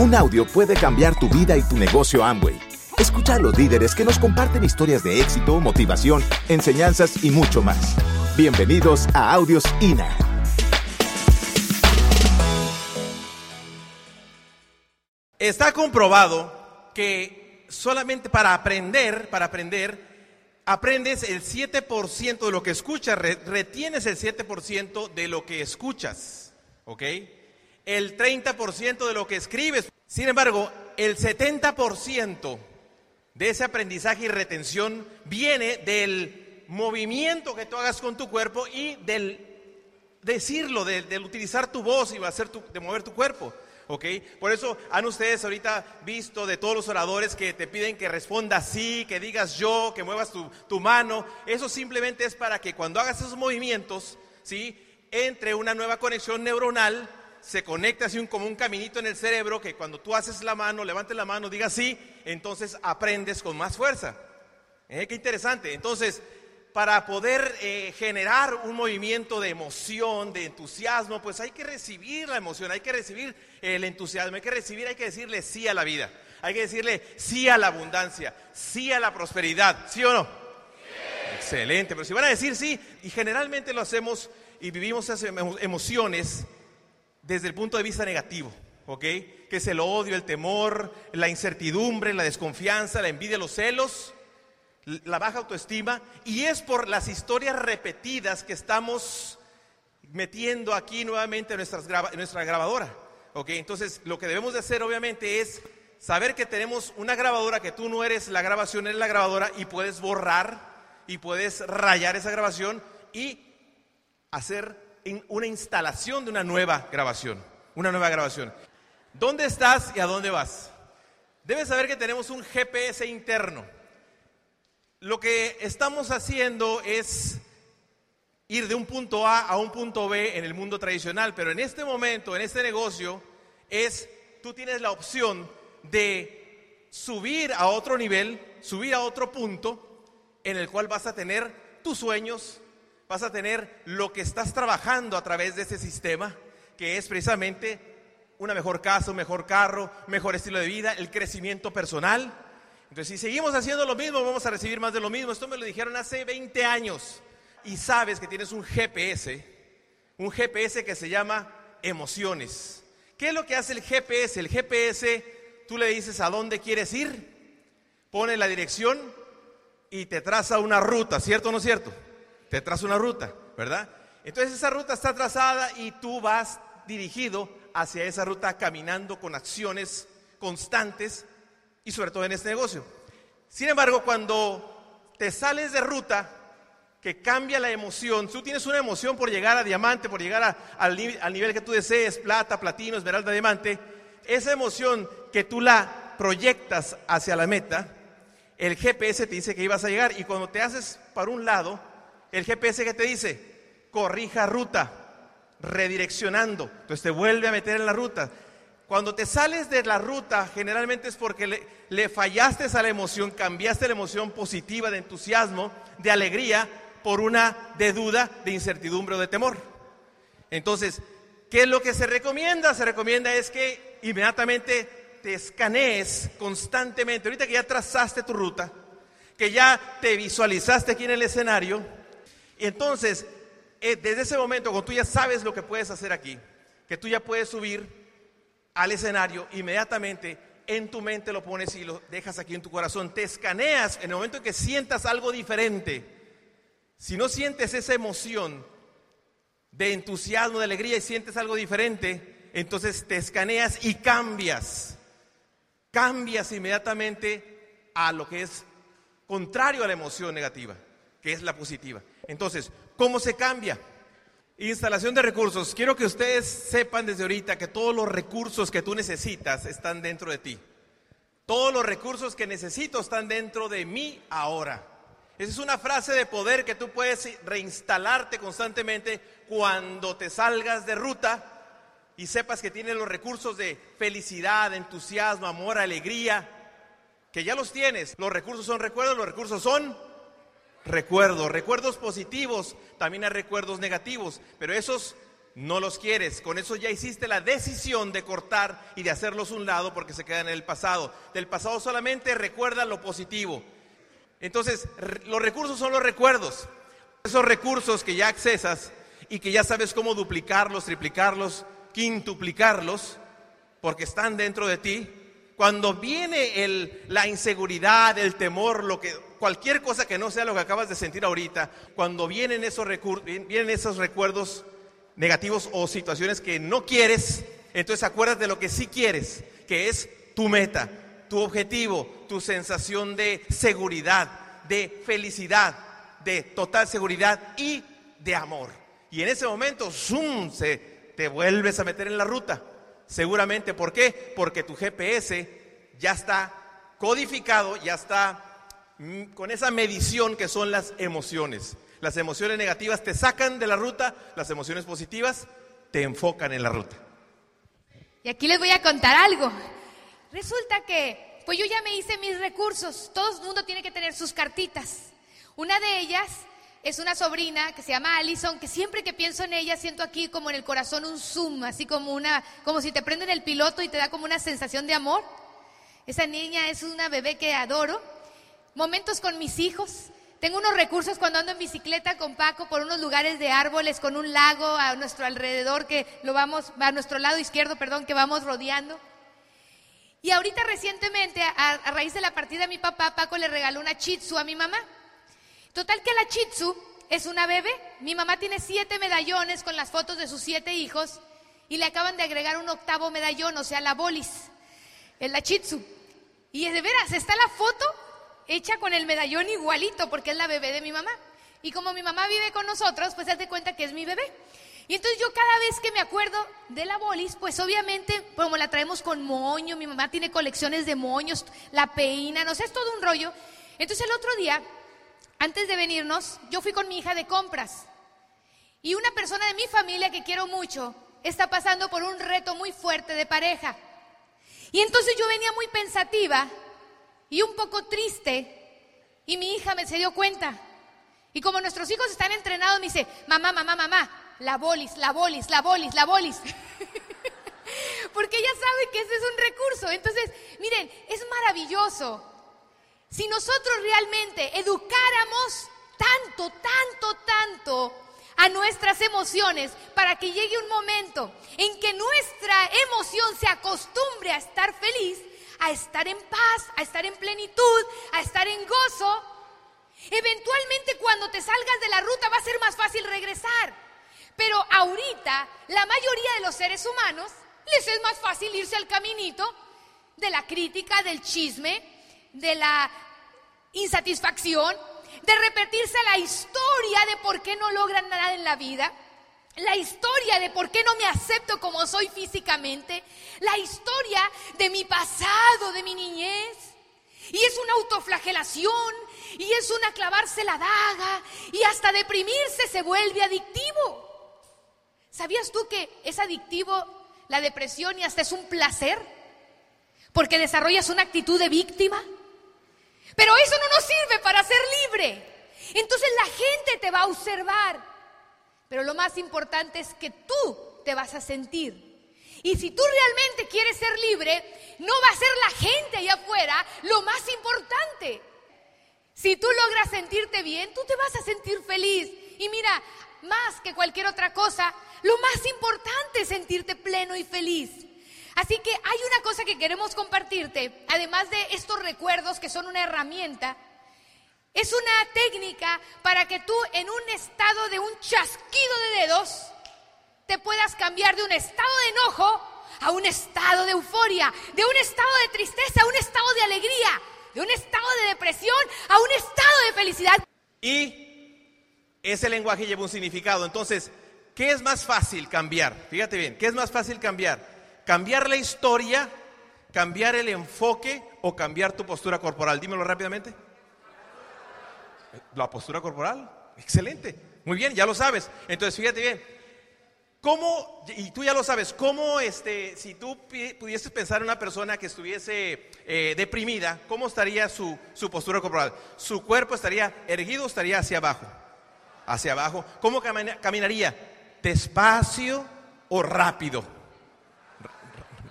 Un audio puede cambiar tu vida y tu negocio Amway. Escucha a los líderes que nos comparten historias de éxito, motivación, enseñanzas y mucho más. Bienvenidos a Audios INA. Está comprobado que solamente para aprender, para aprender, aprendes el 7% de lo que escuchas, retienes el 7% de lo que escuchas, ¿ok? El 30% de lo que escribes. Sin embargo, el 70% de ese aprendizaje y retención viene del movimiento que tú hagas con tu cuerpo y del decirlo, del, utilizar tu voz y hacer de mover tu cuerpo. ¿ok? Por eso han ustedes ahorita visto de todos los oradores que te piden que respondas sí, que digas yo, que muevas tu, tu mano. Eso simplemente es para que cuando hagas esos movimientos, ¿sí? Entre una nueva conexión neuronal, se conecte así un, como un caminito en el cerebro que cuando tú haces la mano, levantes la mano, digas sí, entonces aprendes con más fuerza. ¿Eh? Qué interesante. Entonces, para poder eh, generar un movimiento de emoción, de entusiasmo, pues hay que recibir la emoción, hay que recibir el entusiasmo, hay que recibir, hay que decirle sí a la vida, hay que decirle sí a la abundancia, sí a la prosperidad, ¿sí o no? Excelente, pero si van a decir sí, y generalmente lo hacemos y vivimos esas emociones desde el punto de vista negativo, ¿ok? Que es el odio, el temor, la incertidumbre, la desconfianza, la envidia, los celos la baja autoestima y es por las historias repetidas que estamos metiendo aquí nuevamente en, nuestra grabadora. ¿ok? Entonces, lo que debemos de hacer obviamente es saber que tenemos una grabadora, que tú no eres la grabación, eres la grabadora y puedes borrar y puedes rayar esa grabación y hacer una instalación de una nueva grabación, una nueva grabación. ¿Dónde estás y a dónde vas? Debes saber que tenemos un GPS interno lo que estamos haciendo es ir de un punto A a un punto B en el mundo tradicional, pero en este momento, en este negocio, es, tú tienes la opción de subir a otro nivel, subir a otro punto en el cual vas a tener tus sueños, vas a tener lo que estás trabajando a través de ese sistema, que es precisamente una mejor casa, un mejor carro, mejor estilo de vida, el crecimiento personal entonces, si seguimos haciendo lo mismo, vamos a recibir más de lo mismo. Esto me lo dijeron hace 20 años. Y sabes que tienes un GPS, un GPS que se llama emociones. ¿Qué es lo que hace el GPS? El GPS, tú le dices a dónde quieres ir, pone la dirección y te traza una ruta, ¿cierto o no cierto? Te traza una ruta, ¿verdad? Entonces esa ruta está trazada y tú vas dirigido hacia esa ruta caminando con acciones constantes y sobre todo en este negocio. Sin embargo, cuando te sales de ruta, que cambia la emoción, tú tienes una emoción por llegar a diamante, por llegar al, nivel que tú desees, plata, platino, esmeralda, diamante, esa emoción que tú la proyectas hacia la meta, el GPS te dice que ibas a llegar y cuando te haces para un lado, el GPS que te dice, corrija ruta, redireccionando, entonces te vuelve a meter en la ruta. Cuando te sales de la ruta, generalmente es porque le, fallaste a la emoción, cambiaste la emoción positiva de entusiasmo, de alegría, por una de duda, de incertidumbre o de temor. Entonces, ¿qué es lo que se recomienda? Se recomienda es que inmediatamente te escanees constantemente. Ahorita que ya trazaste tu ruta, que ya te visualizaste aquí en el escenario, entonces, eh, desde ese momento, cuando tú ya sabes lo que puedes hacer aquí, que tú ya puedes subir al escenario, inmediatamente en tu mente lo pones y lo dejas aquí en tu corazón. Te escaneas en el momento en que sientas algo diferente. Si no sientes esa emoción de entusiasmo, de alegría y sientes algo diferente, entonces te escaneas y cambias. Cambias inmediatamente a lo que es contrario a la emoción negativa, que es la positiva. Entonces, ¿cómo se cambia? Instalación de recursos. Quiero que ustedes sepan desde ahorita que todos los recursos que tú necesitas están dentro de ti. Todos los recursos que necesito están dentro de mí ahora. Esa es una frase de poder que tú puedes reinstalarte constantemente cuando te salgas de ruta y sepas que tienes los recursos de felicidad, entusiasmo, amor, alegría, que ya los tienes. Los recursos son recuerdos, los recursos son recuerdos, recuerdos positivos, también hay recuerdos negativos, pero esos no los quieres. Con eso ya hiciste la decisión de cortar y de hacerlos un lado porque se quedan en el pasado. Del pasado solamente recuerda lo positivo. Entonces, los recursos son los recuerdos. Esos recursos que ya accesas y que ya sabes cómo duplicarlos, triplicarlos, quintuplicarlos, porque están dentro de ti. Cuando viene el, la inseguridad, el temor, lo que, cualquier cosa que no sea lo que acabas de sentir ahorita, cuando vienen esos, vienen esos recuerdos negativos o situaciones que no quieres, entonces acuérdate de lo que sí quieres, que es tu meta, tu objetivo, tu sensación de seguridad, de felicidad, de total seguridad y de amor. Y en ese momento, ¡zum! Se, te vuelves a meter en la ruta. Seguramente, ¿por qué? Porque tu GPS ya está codificado, ya está con esa medición que son las emociones. Las emociones negativas te sacan de la ruta, las emociones positivas te enfocan en la ruta. Y aquí les voy a contar algo. Resulta que, pues yo ya me hice mis recursos. Todo el mundo tiene que tener sus cartitas. Una de ellas es una sobrina que se llama Allison, que siempre que pienso en ella siento aquí como en el corazón un zoom, así como una, como si te prenden el piloto y te da como una sensación de amor. Esa niña es una bebé que adoro. Momentos con mis hijos. Tengo unos recursos cuando ando en bicicleta con Paco por unos lugares de árboles con un lago a nuestro alrededor que lo vamos, a nuestro lado izquierdo, perdón, que vamos rodeando. Y ahorita recientemente, a, raíz de la partida de mi papá, Paco le regaló una chitsu a mi mamá. Total que la chitsu es una bebé. Mi mamá tiene siete medallones con las fotos de sus siete hijos y le acaban de agregar un octavo medallón, o sea, la bolis, es la chitsu. Y de veras, está la foto hecha con el medallón igualito, porque es la bebé de mi mamá. Y como mi mamá vive con nosotros, pues de cuenta que es mi bebé. Y entonces yo cada vez que me acuerdo de la bolis, pues obviamente, como la traemos con moño, mi mamá tiene colecciones de moños, la peina, no sé, es todo un rollo. Entonces el otro día, antes de venirnos, yo fui con mi hija de compras. Y una persona de mi familia que quiero mucho está pasando por un reto muy fuerte de pareja. Y entonces yo venía muy pensativa y un poco triste. Y mi hija me se dio cuenta. Y como nuestros hijos están entrenados, me dice, mamá, mamá, mamá, la bolis, la bolis, la bolis, la bolis. Porque ella sabe que ese es un recurso. Entonces, miren, es maravilloso. Si nosotros realmente educáramos tanto, tanto, tanto a nuestras emociones para que llegue un momento en que nuestra emoción se acostumbre a estar feliz, a estar en paz, a estar en plenitud, a estar en gozo, eventualmente cuando te salgas de la ruta va a ser más fácil regresar. Pero ahorita la mayoría de los seres humanos les es más fácil irse al caminito de la crítica, del chisme, de la insatisfacción, de repetirse la historia de por qué no logran nada en la vida la historia de por qué no me acepto como soy físicamente, la historia de mi pasado, de mi niñez. Y es una autoflagelación, y es una clavarse la daga, y hasta deprimirse se vuelve adictivo. ¿Sabías tú que es adictivo la depresión y hasta es un placer? Porque desarrollas una actitud de víctima. Pero eso no nos sirve para ser libre. Entonces la gente te va a observar pero lo más importante es que tú te vas a sentir. Y si tú realmente quieres ser libre, no va a ser la gente allá afuera lo más importante. Si tú logras sentirte bien, tú te vas a sentir feliz. Y mira, más que cualquier otra cosa, lo más importante es sentirte pleno y feliz. Así que hay una cosa que queremos compartirte, además de estos recuerdos que son una herramienta, es una técnica para que tú en un estado de un chasquido de dedos te puedas cambiar de un estado de enojo a un estado de euforia, de un estado de tristeza a un estado de alegría, de un estado de depresión a un estado de felicidad. Y ese lenguaje lleva un significado. Entonces, ¿qué es más fácil cambiar? Fíjate bien, ¿qué es más fácil cambiar? ¿Cambiar la historia, cambiar el enfoque o cambiar tu postura corporal? Dímelo rápidamente. La postura corporal. Excelente. Muy bien, ya lo sabes. Entonces, fíjate bien. ¿Cómo, y tú ya lo sabes, cómo, este, si tú pudieses pensar en una persona que estuviese eh, deprimida, ¿cómo estaría su, su postura corporal? ¿Su cuerpo estaría erguido o estaría hacia abajo? Hacia abajo. ¿Cómo caminaría? Despacio, o rápido?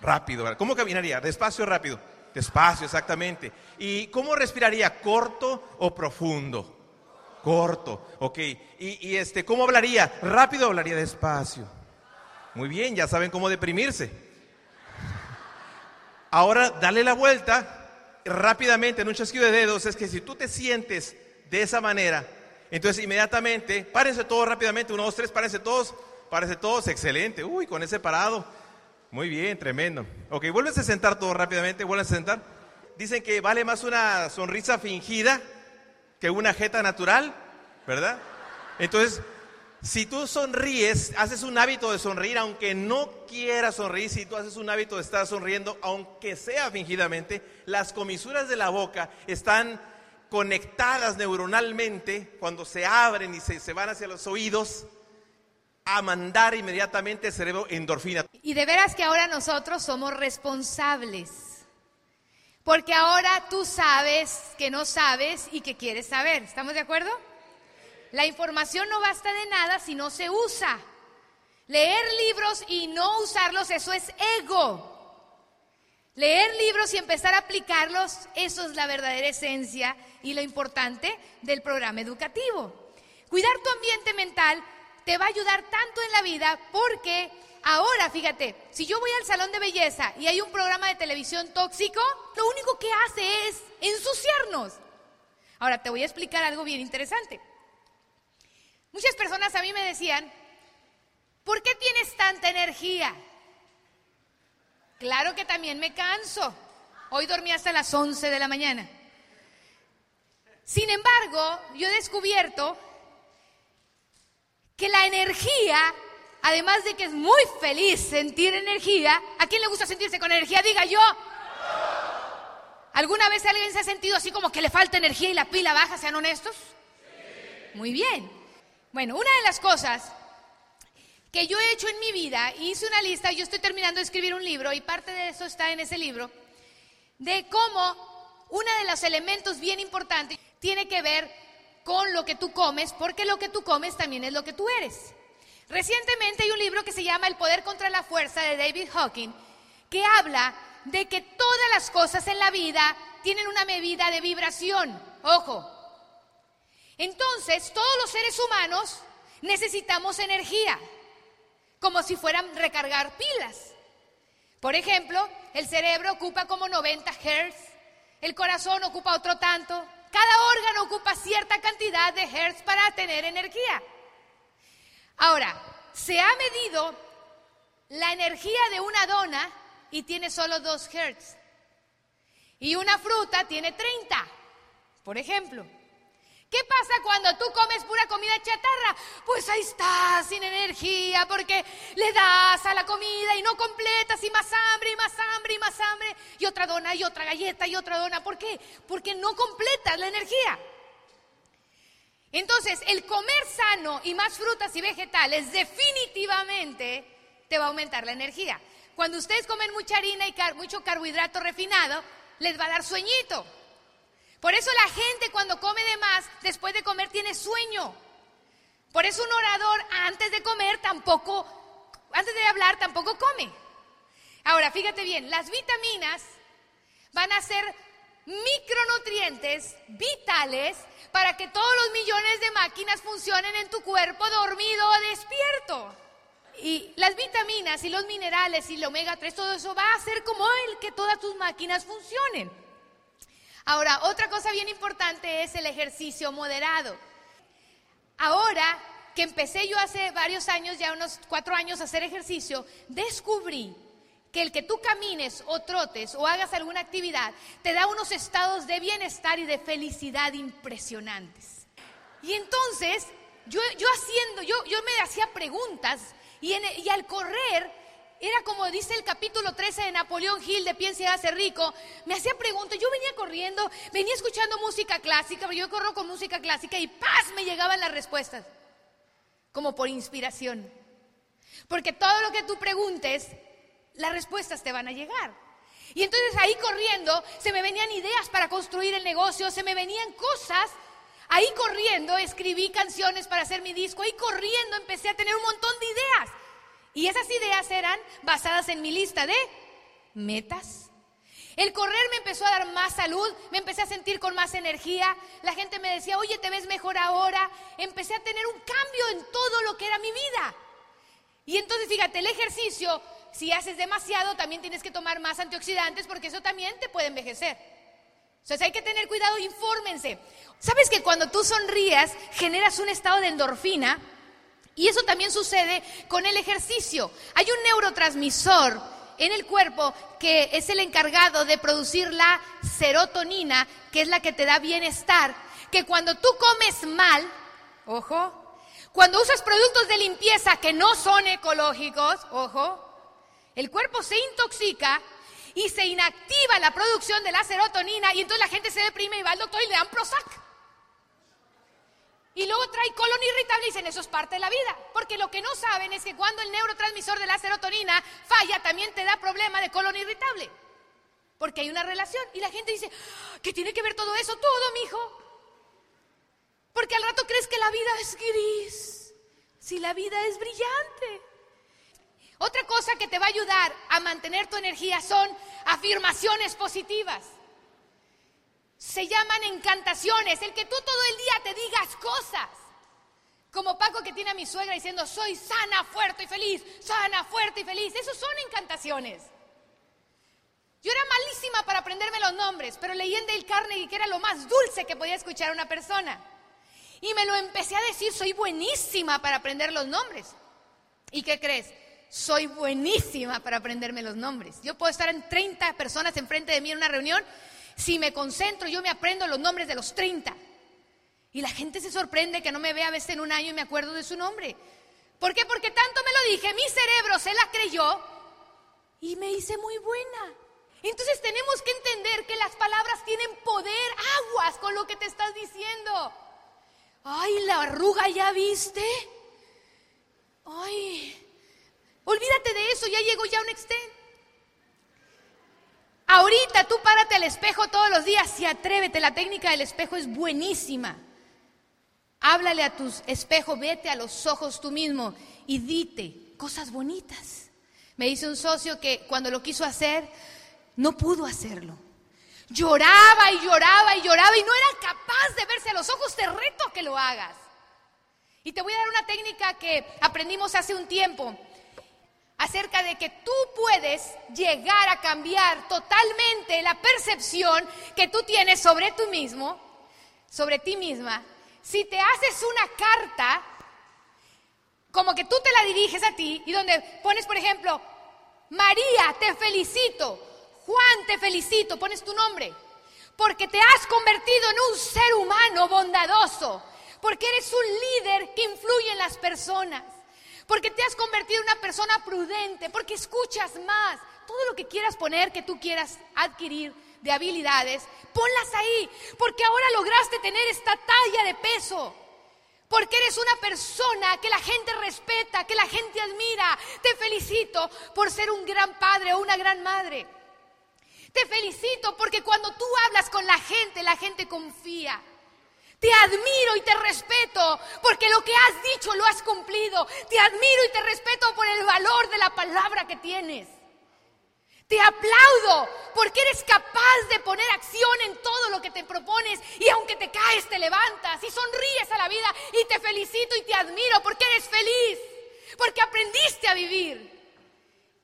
Rápido. ¿Cómo caminaría? ¿Despacio o rápido? Despacio, exactamente. ¿Y cómo respiraría? ¿Corto o profundo? Corto, ok. ¿Y, este, cómo hablaría? ¿Rápido o hablaría despacio? Muy bien, ya saben cómo deprimirse. Ahora, dale la vuelta rápidamente en un chasquido de dedos. Es que si tú te sientes de esa manera, entonces inmediatamente, párense todos rápidamente, uno, dos, tres, párense todos, párense todos, excelente. Uy, con ese parado. Muy bien, tremendo. Ok, vuelves a sentar todo rápidamente, vuelves a sentar. Dicen que vale más una sonrisa fingida que una jeta natural, ¿verdad? Entonces, si tú sonríes, haces un hábito de sonreír, aunque no quieras sonreír, si tú haces un hábito de estar sonriendo, aunque sea fingidamente, las comisuras de la boca están conectadas neuronalmente cuando se abren y se, se van hacia los oídos a mandar inmediatamente el cerebro endorfina. Y de veras que ahora nosotros somos responsables. Porque ahora tú sabes que no sabes y que quieres saber. ¿Estamos de acuerdo? La información no basta de nada si no se usa. Leer libros y no usarlos, eso es ego. Leer libros y empezar a aplicarlos, eso es la verdadera esencia y lo importante del programa educativo. Cuidar tu ambiente mental te va a ayudar tanto en la vida porque ahora, fíjate, si yo voy al salón de belleza y hay un programa de televisión tóxico, lo único que hace es ensuciarnos. Ahora te voy a explicar algo bien interesante. Muchas personas a mí me decían, ¿por qué tienes tanta energía? Claro que también me canso. Hoy dormí hasta las 11 de la mañana. Sin embargo, yo he descubierto que la energía, además de que es muy feliz sentir energía, ¿a quién le gusta sentirse con energía? Diga yo. ¿Alguna vez alguien se ha sentido así como que le falta energía y la pila baja, sean honestos? Muy bien. Bueno, una de las cosas que yo he hecho en mi vida, hice una lista, yo estoy terminando de escribir un libro y parte de eso está en ese libro, de cómo uno de los elementos bien importantes tiene que ver con lo que tú comes, porque lo que tú comes también es lo que tú eres. Recientemente hay un libro que se llama El poder contra la fuerza de David Hawking, que habla de que todas las cosas en la vida tienen una medida de vibración. Ojo. Entonces, todos los seres humanos necesitamos energía, como si fueran recargar pilas. Por ejemplo, el cerebro ocupa como 90 Hz, el corazón ocupa otro tanto, cada órgano ocupa cierta cantidad de hertz para tener energía. Ahora, se ha medido la energía de una dona y tiene solo 2 hertz. Y una fruta tiene 30, por ejemplo. ¿Qué pasa cuando tú comes pura comida chatarra? Pues ahí estás sin energía porque le das a la comida y no completas y más hambre y más hambre y más hambre y otra dona y otra galleta y otra dona. ¿Por qué? Porque no completas la energía. Entonces, el comer sano y más frutas y vegetales definitivamente te va a aumentar la energía. Cuando ustedes comen mucha harina y mucho carbohidrato refinado, les va a dar sueñito. Por eso la gente cuando come de más, después de comer tiene sueño. Por eso un orador antes de comer tampoco, antes de hablar tampoco come. Ahora, fíjate bien, las vitaminas van a ser micronutrientes vitales para que todos los millones de máquinas funcionen en tu cuerpo dormido o despierto. Y las vitaminas y los minerales y el omega 3, todo eso va a hacer como el que todas tus máquinas funcionen. Ahora, otra cosa bien importante es el ejercicio moderado. Ahora que empecé yo hace varios años, ya unos cuatro años, a hacer ejercicio, descubrí que el que tú camines o trotes o hagas alguna actividad te da unos estados de bienestar y de felicidad impresionantes. Y entonces, yo, yo haciendo, yo, yo me hacía preguntas y, y al correr era como dice el capítulo 13 de Napoleón Hill de Piensa y hace rico. Me hacía preguntas. Yo venía corriendo, venía escuchando música clásica, pero yo corro con música clásica y ¡paz! me llegaban las respuestas. Como por inspiración. Porque todo lo que tú preguntes, las respuestas te van a llegar. Y entonces ahí corriendo se me venían ideas para construir el negocio, se me venían cosas. Ahí corriendo escribí canciones para hacer mi disco, ahí corriendo empecé a tener un montón de ideas. Y esas ideas eran basadas en mi lista de metas. El correr me empezó a dar más salud, me empecé a sentir con más energía, la gente me decía, oye, te ves mejor ahora, empecé a tener un cambio en todo lo que era mi vida. Y entonces, fíjate, el ejercicio, si haces demasiado, también tienes que tomar más antioxidantes porque eso también te puede envejecer. Entonces hay que tener cuidado, infórmense. ¿Sabes que cuando tú sonrías generas un estado de endorfina? Y eso también sucede con el ejercicio. Hay un neurotransmisor en el cuerpo que es el encargado de producir la serotonina, que es la que te da bienestar, que cuando tú comes mal, ojo, cuando usas productos de limpieza que no son ecológicos, ojo, el cuerpo se intoxica y se inactiva la producción de la serotonina y entonces la gente se deprime y va al doctor y le dan Prozac. Y luego trae colon irritable y dicen, eso es parte de la vida. Porque lo que no saben es que cuando el neurotransmisor de la serotonina falla, también te da problema de colon irritable. Porque hay una relación. Y la gente dice, ¿qué tiene que ver todo eso? Todo, mijo. Porque al rato crees que la vida es gris. Si la vida es brillante. Otra cosa que te va a ayudar a mantener tu energía son afirmaciones positivas. Se llaman encantaciones, el que tú todo el día te digas cosas. Como Paco que tiene a mi suegra diciendo, soy sana, fuerte y feliz, sana, fuerte y feliz. Esos son encantaciones. Yo era malísima para aprenderme los nombres, pero leí en Dale Carnegie que era lo más dulce que podía escuchar a una persona. Y me lo empecé a decir, soy buenísima para aprender los nombres. ¿Y qué crees? Soy buenísima para aprenderme los nombres. Yo puedo estar en 30 personas enfrente de mí en una reunión si me concentro, yo me aprendo los nombres de los 30. Y la gente se sorprende que no me vea a veces en un año y me acuerdo de su nombre. ¿Por qué? Porque tanto me lo dije, mi cerebro se la creyó y me hice muy buena. Entonces tenemos que entender que las palabras tienen poder, aguas con lo que te estás diciendo. Ay, la arruga ya viste. Ay, olvídate de eso, ya llegó ya un extent. Ahorita tú párate al espejo todos los días y atrévete. La técnica del espejo es buenísima. Háblale a tu espejo, vete a los ojos tú mismo y dite cosas bonitas. Me dice un socio que cuando lo quiso hacer, no pudo hacerlo. Lloraba y lloraba y lloraba y no era capaz de verse a los ojos. Te reto que lo hagas. Y te voy a dar una técnica que aprendimos hace un tiempo acerca de que tú puedes llegar a cambiar totalmente la percepción que tú tienes sobre tú mismo, sobre ti misma, si te haces una carta, como que tú te la diriges a ti y donde pones, por ejemplo, María, te felicito, Juan, te felicito, pones tu nombre, porque te has convertido en un ser humano bondadoso, porque eres un líder que influye en las personas porque te has convertido en una persona prudente, porque escuchas más. Todo lo que quieras poner, que tú quieras adquirir de habilidades, ponlas ahí, porque ahora lograste tener esta talla de peso. Porque eres una persona que la gente respeta, que la gente admira. Te felicito por ser un gran padre o una gran madre. Te felicito porque cuando tú hablas con la gente, la gente confía. Te admiro y te respeto porque lo que has dicho lo has cumplido. Te admiro y te respeto por el valor de la palabra que tienes. Te aplaudo porque eres capaz de poner acción en todo lo que te propones y aunque te caes te levantas y sonríes a la vida y te felicito y te admiro porque eres feliz, porque aprendiste a vivir.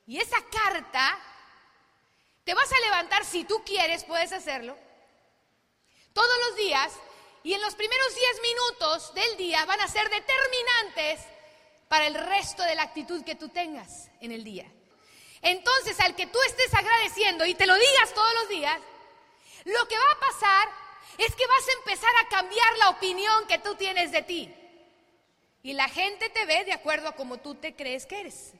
Y esa carta te vas a levantar si tú quieres, puedes hacerlo. Todos los días y en los primeros 10 minutos del día van a ser determinantes para el resto de la actitud que tú tengas en el día. Entonces, al que tú estés agradeciendo y te lo digas todos los días, lo que va a pasar es que vas a empezar a cambiar la opinión que tú tienes de ti. Y la gente te ve de acuerdo a como tú te crees que eres.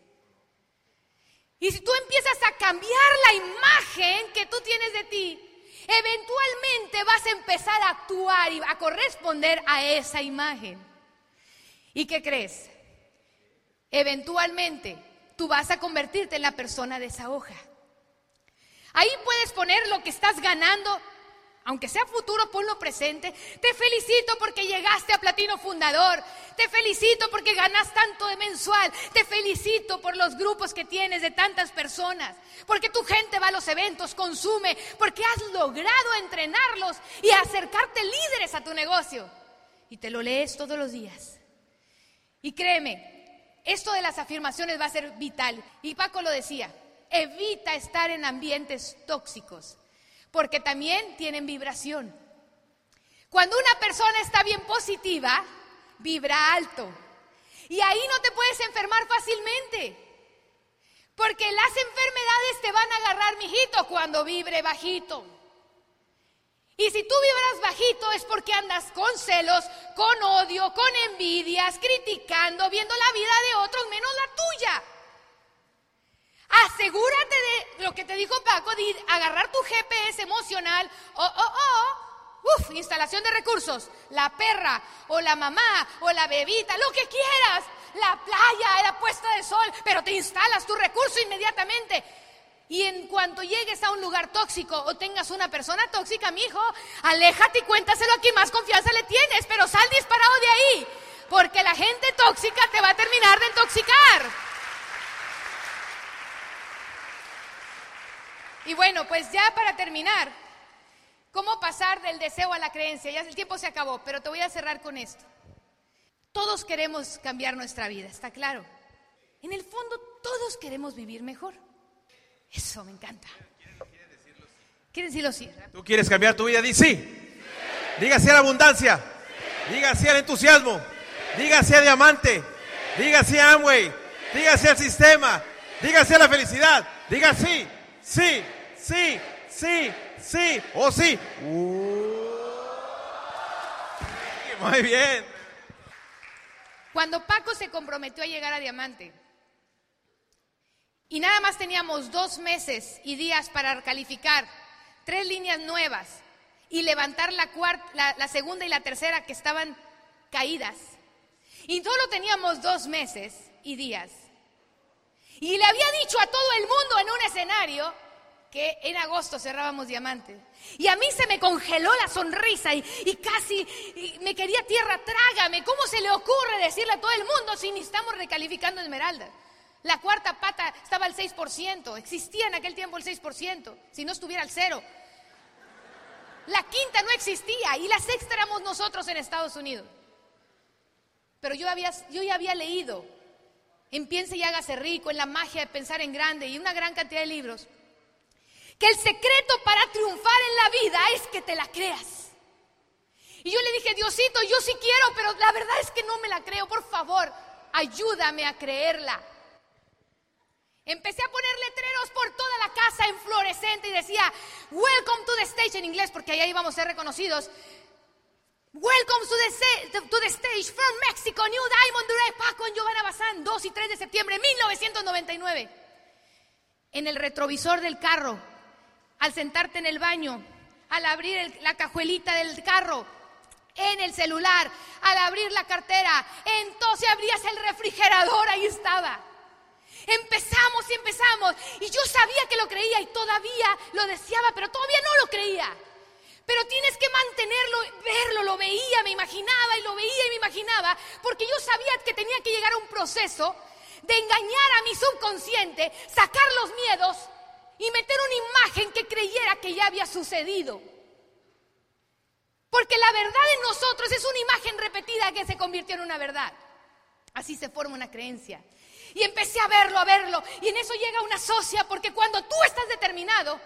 Y si tú empiezas a cambiar la imagen que tú tienes de ti, eventualmente vas a empezar a actuar y a corresponder a esa imagen. ¿Y qué crees? Eventualmente tú vas a convertirte en la persona de esa hoja. Ahí puedes poner lo que estás ganando aunque sea futuro, ponlo presente. Te felicito porque llegaste a Platino Fundador. Te felicito porque ganas tanto de mensual. Te felicito por los grupos que tienes de tantas personas. Porque tu gente va a los eventos, consume. Porque has logrado entrenarlos y acercarte líderes a tu negocio. Y te lo lees todos los días. Y créeme, esto de las afirmaciones va a ser vital. Y Paco lo decía, evita estar en ambientes tóxicos porque también tienen vibración. Cuando una persona está bien positiva, vibra alto. Y ahí no te puedes enfermar fácilmente. Porque las enfermedades te van a agarrar, mijito, cuando vibre bajito. Y si tú vibras bajito es porque andas con celos, con odio, con envidias, criticando, viendo la vida de otros menos la tuya. Asegúrate de lo que te dijo Paco, de agarrar tu GPS emocional. Oh, oh, oh. Uf, instalación de recursos. La perra, o la mamá, o la bebita, lo que quieras. La playa, la puesta de sol, pero te instalas tu recurso inmediatamente. Y en cuanto llegues a un lugar tóxico o tengas una persona tóxica, mi hijo, aléjate y cuéntaselo a quien más confianza le tienes, pero sal disparado de ahí, porque la gente tóxica te va a terminar de intoxicar. Y bueno, pues ya para terminar, ¿cómo pasar del deseo a la creencia? Ya el tiempo se acabó, pero te voy a cerrar con esto. Todos queremos cambiar nuestra vida, ¿está claro? En el fondo, todos queremos vivir mejor. Eso me encanta. ¿Quiere decirlo sí? ¿Tú quieres cambiar tu vida? Di sí. Diga sí a la abundancia. Diga sí al entusiasmo. Diga sí a diamante. Diga sí a Amway. Diga sí al sistema. Diga sí a la felicidad. Diga sí, sí, sí, sí, sí, o sí. Muy bien. Cuando Paco se comprometió a llegar a Diamante y nada más teníamos dos meses y días para calificar tres líneas nuevas y levantar la, cuarta, la, segunda y la tercera que estaban caídas. Y solo teníamos dos meses y días. Y le había dicho a todo el mundo en un escenario que en agosto cerrábamos diamante. Y a mí se me congeló la sonrisa y, casi me quería tierra, trágame. ¿Cómo se le ocurre decirle a todo el mundo si ni estamos recalificando esmeralda? La cuarta pata estaba al 6%, existía en aquel tiempo el 6%, si no estuviera al cero. La quinta no existía y la sexta éramos nosotros en Estados Unidos. Pero yo, había, yo ya había leído en Piense y hágase rico, en la magia de pensar en grande y una gran cantidad de libros que el secreto para triunfar en la vida es que te la creas. Y yo le dije, Diosito, yo sí quiero, pero la verdad es que no me la creo. Por favor, ayúdame a creerla. Empecé a poner letreros por toda la casa en fluorescente y decía, Welcome to the stage en inglés, porque ahí íbamos a ser reconocidos. Welcome to the, to the stage from Mexico, New Diamond Direct, Paco en Giovanna Bazán, 2 y 3 de septiembre de 1999. En el retrovisor del carro al sentarte en el baño, al abrir la cajuelita del carro, en el celular, al abrir la cartera, entonces abrías el refrigerador, ahí estaba. Empezamos y empezamos. Y yo sabía que lo creía y todavía lo deseaba, pero todavía no lo creía. Pero tienes que mantenerlo, verlo, lo veía, me imaginaba y lo veía y me imaginaba, porque yo sabía que tenía que llegar a un proceso de engañar a mi subconsciente, sacar los miedos y meter una imagen que creyera que ya había sucedido. Porque la verdad en nosotros es una imagen repetida que se convirtió en una verdad. Así se forma una creencia. Y empecé a verlo, a verlo. Y en eso llega una socia, porque cuando tú estás determinado,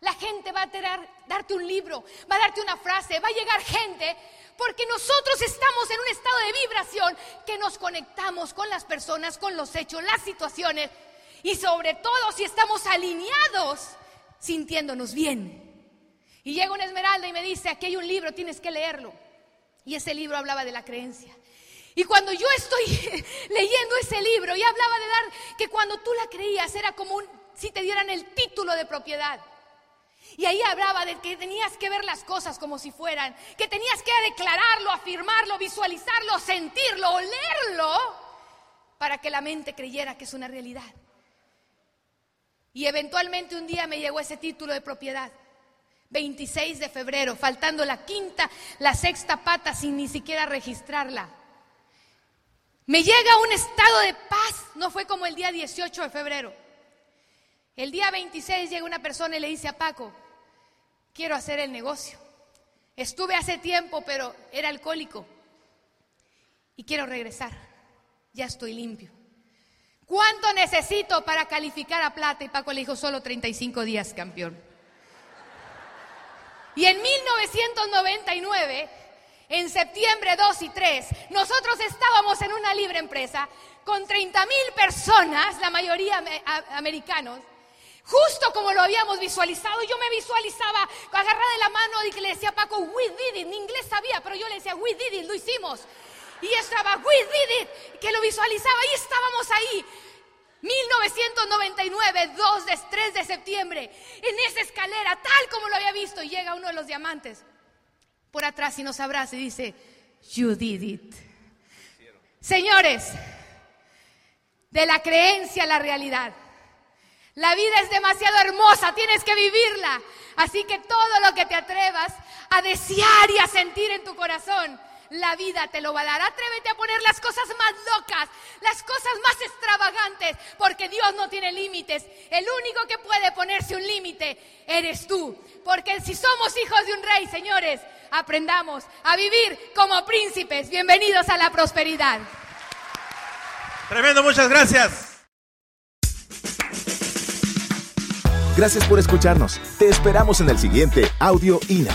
la gente va a darte un libro, va a darte una frase, va a llegar gente, porque nosotros estamos en un estado de vibración que nos conectamos con las personas, con los hechos, las situaciones y sobre todo si estamos alineados, sintiéndonos bien. Y llega una esmeralda y me dice, aquí hay un libro, tienes que leerlo. Y ese libro hablaba de la creencia. Y cuando yo estoy leyendo ese libro y hablaba de dar que cuando tú la creías era como si te dieran el título de propiedad. Y ahí hablaba de que tenías que ver las cosas como si fueran, que tenías que declararlo, afirmarlo, visualizarlo, sentirlo, olerlo, para que la mente creyera que es una realidad. Y eventualmente un día me llegó ese título de propiedad. 26 de febrero, faltando la quinta, la sexta pata sin ni siquiera registrarla. Me llega un estado de paz, no fue como el día 18 de febrero. El día 26 llega una persona y le dice a Paco, quiero hacer el negocio. Estuve hace tiempo, pero era alcohólico y quiero regresar. Ya estoy limpio. ¿Cuánto necesito para calificar a plata? Y Paco le dijo, solo 35 días, campeón. Y en 1999, en septiembre 2 y 3, nosotros estábamos en una libre empresa con 30 mil personas, la mayoría americanos, justo como lo habíamos visualizado. Yo me visualizaba agarrada de la mano y le decía a Paco, we did it. En inglés sabía, pero yo le decía, we did it, lo hicimos. Y estaba, we did it, que lo visualizaba y estábamos ahí. 1999, 2 de 3 de septiembre, en esa escalera, tal como lo había visto, y llega uno de los diamantes por atrás y nos abraza y dice, You did it. Señores, de la creencia a la realidad. La vida es demasiado hermosa, tienes que vivirla. Así que todo lo que te atrevas a desear y a sentir en tu corazón, la vida te lo va a dar. Atrévete a poner las cosas más locas, las cosas más extravagantes, porque Dios no tiene límites. El único que puede ponerse un límite eres tú. Porque si somos hijos de un rey, señores, aprendamos a vivir como príncipes. Bienvenidos a la prosperidad. Tremendo, muchas gracias. Gracias por escucharnos. Te esperamos en el siguiente Audio INA.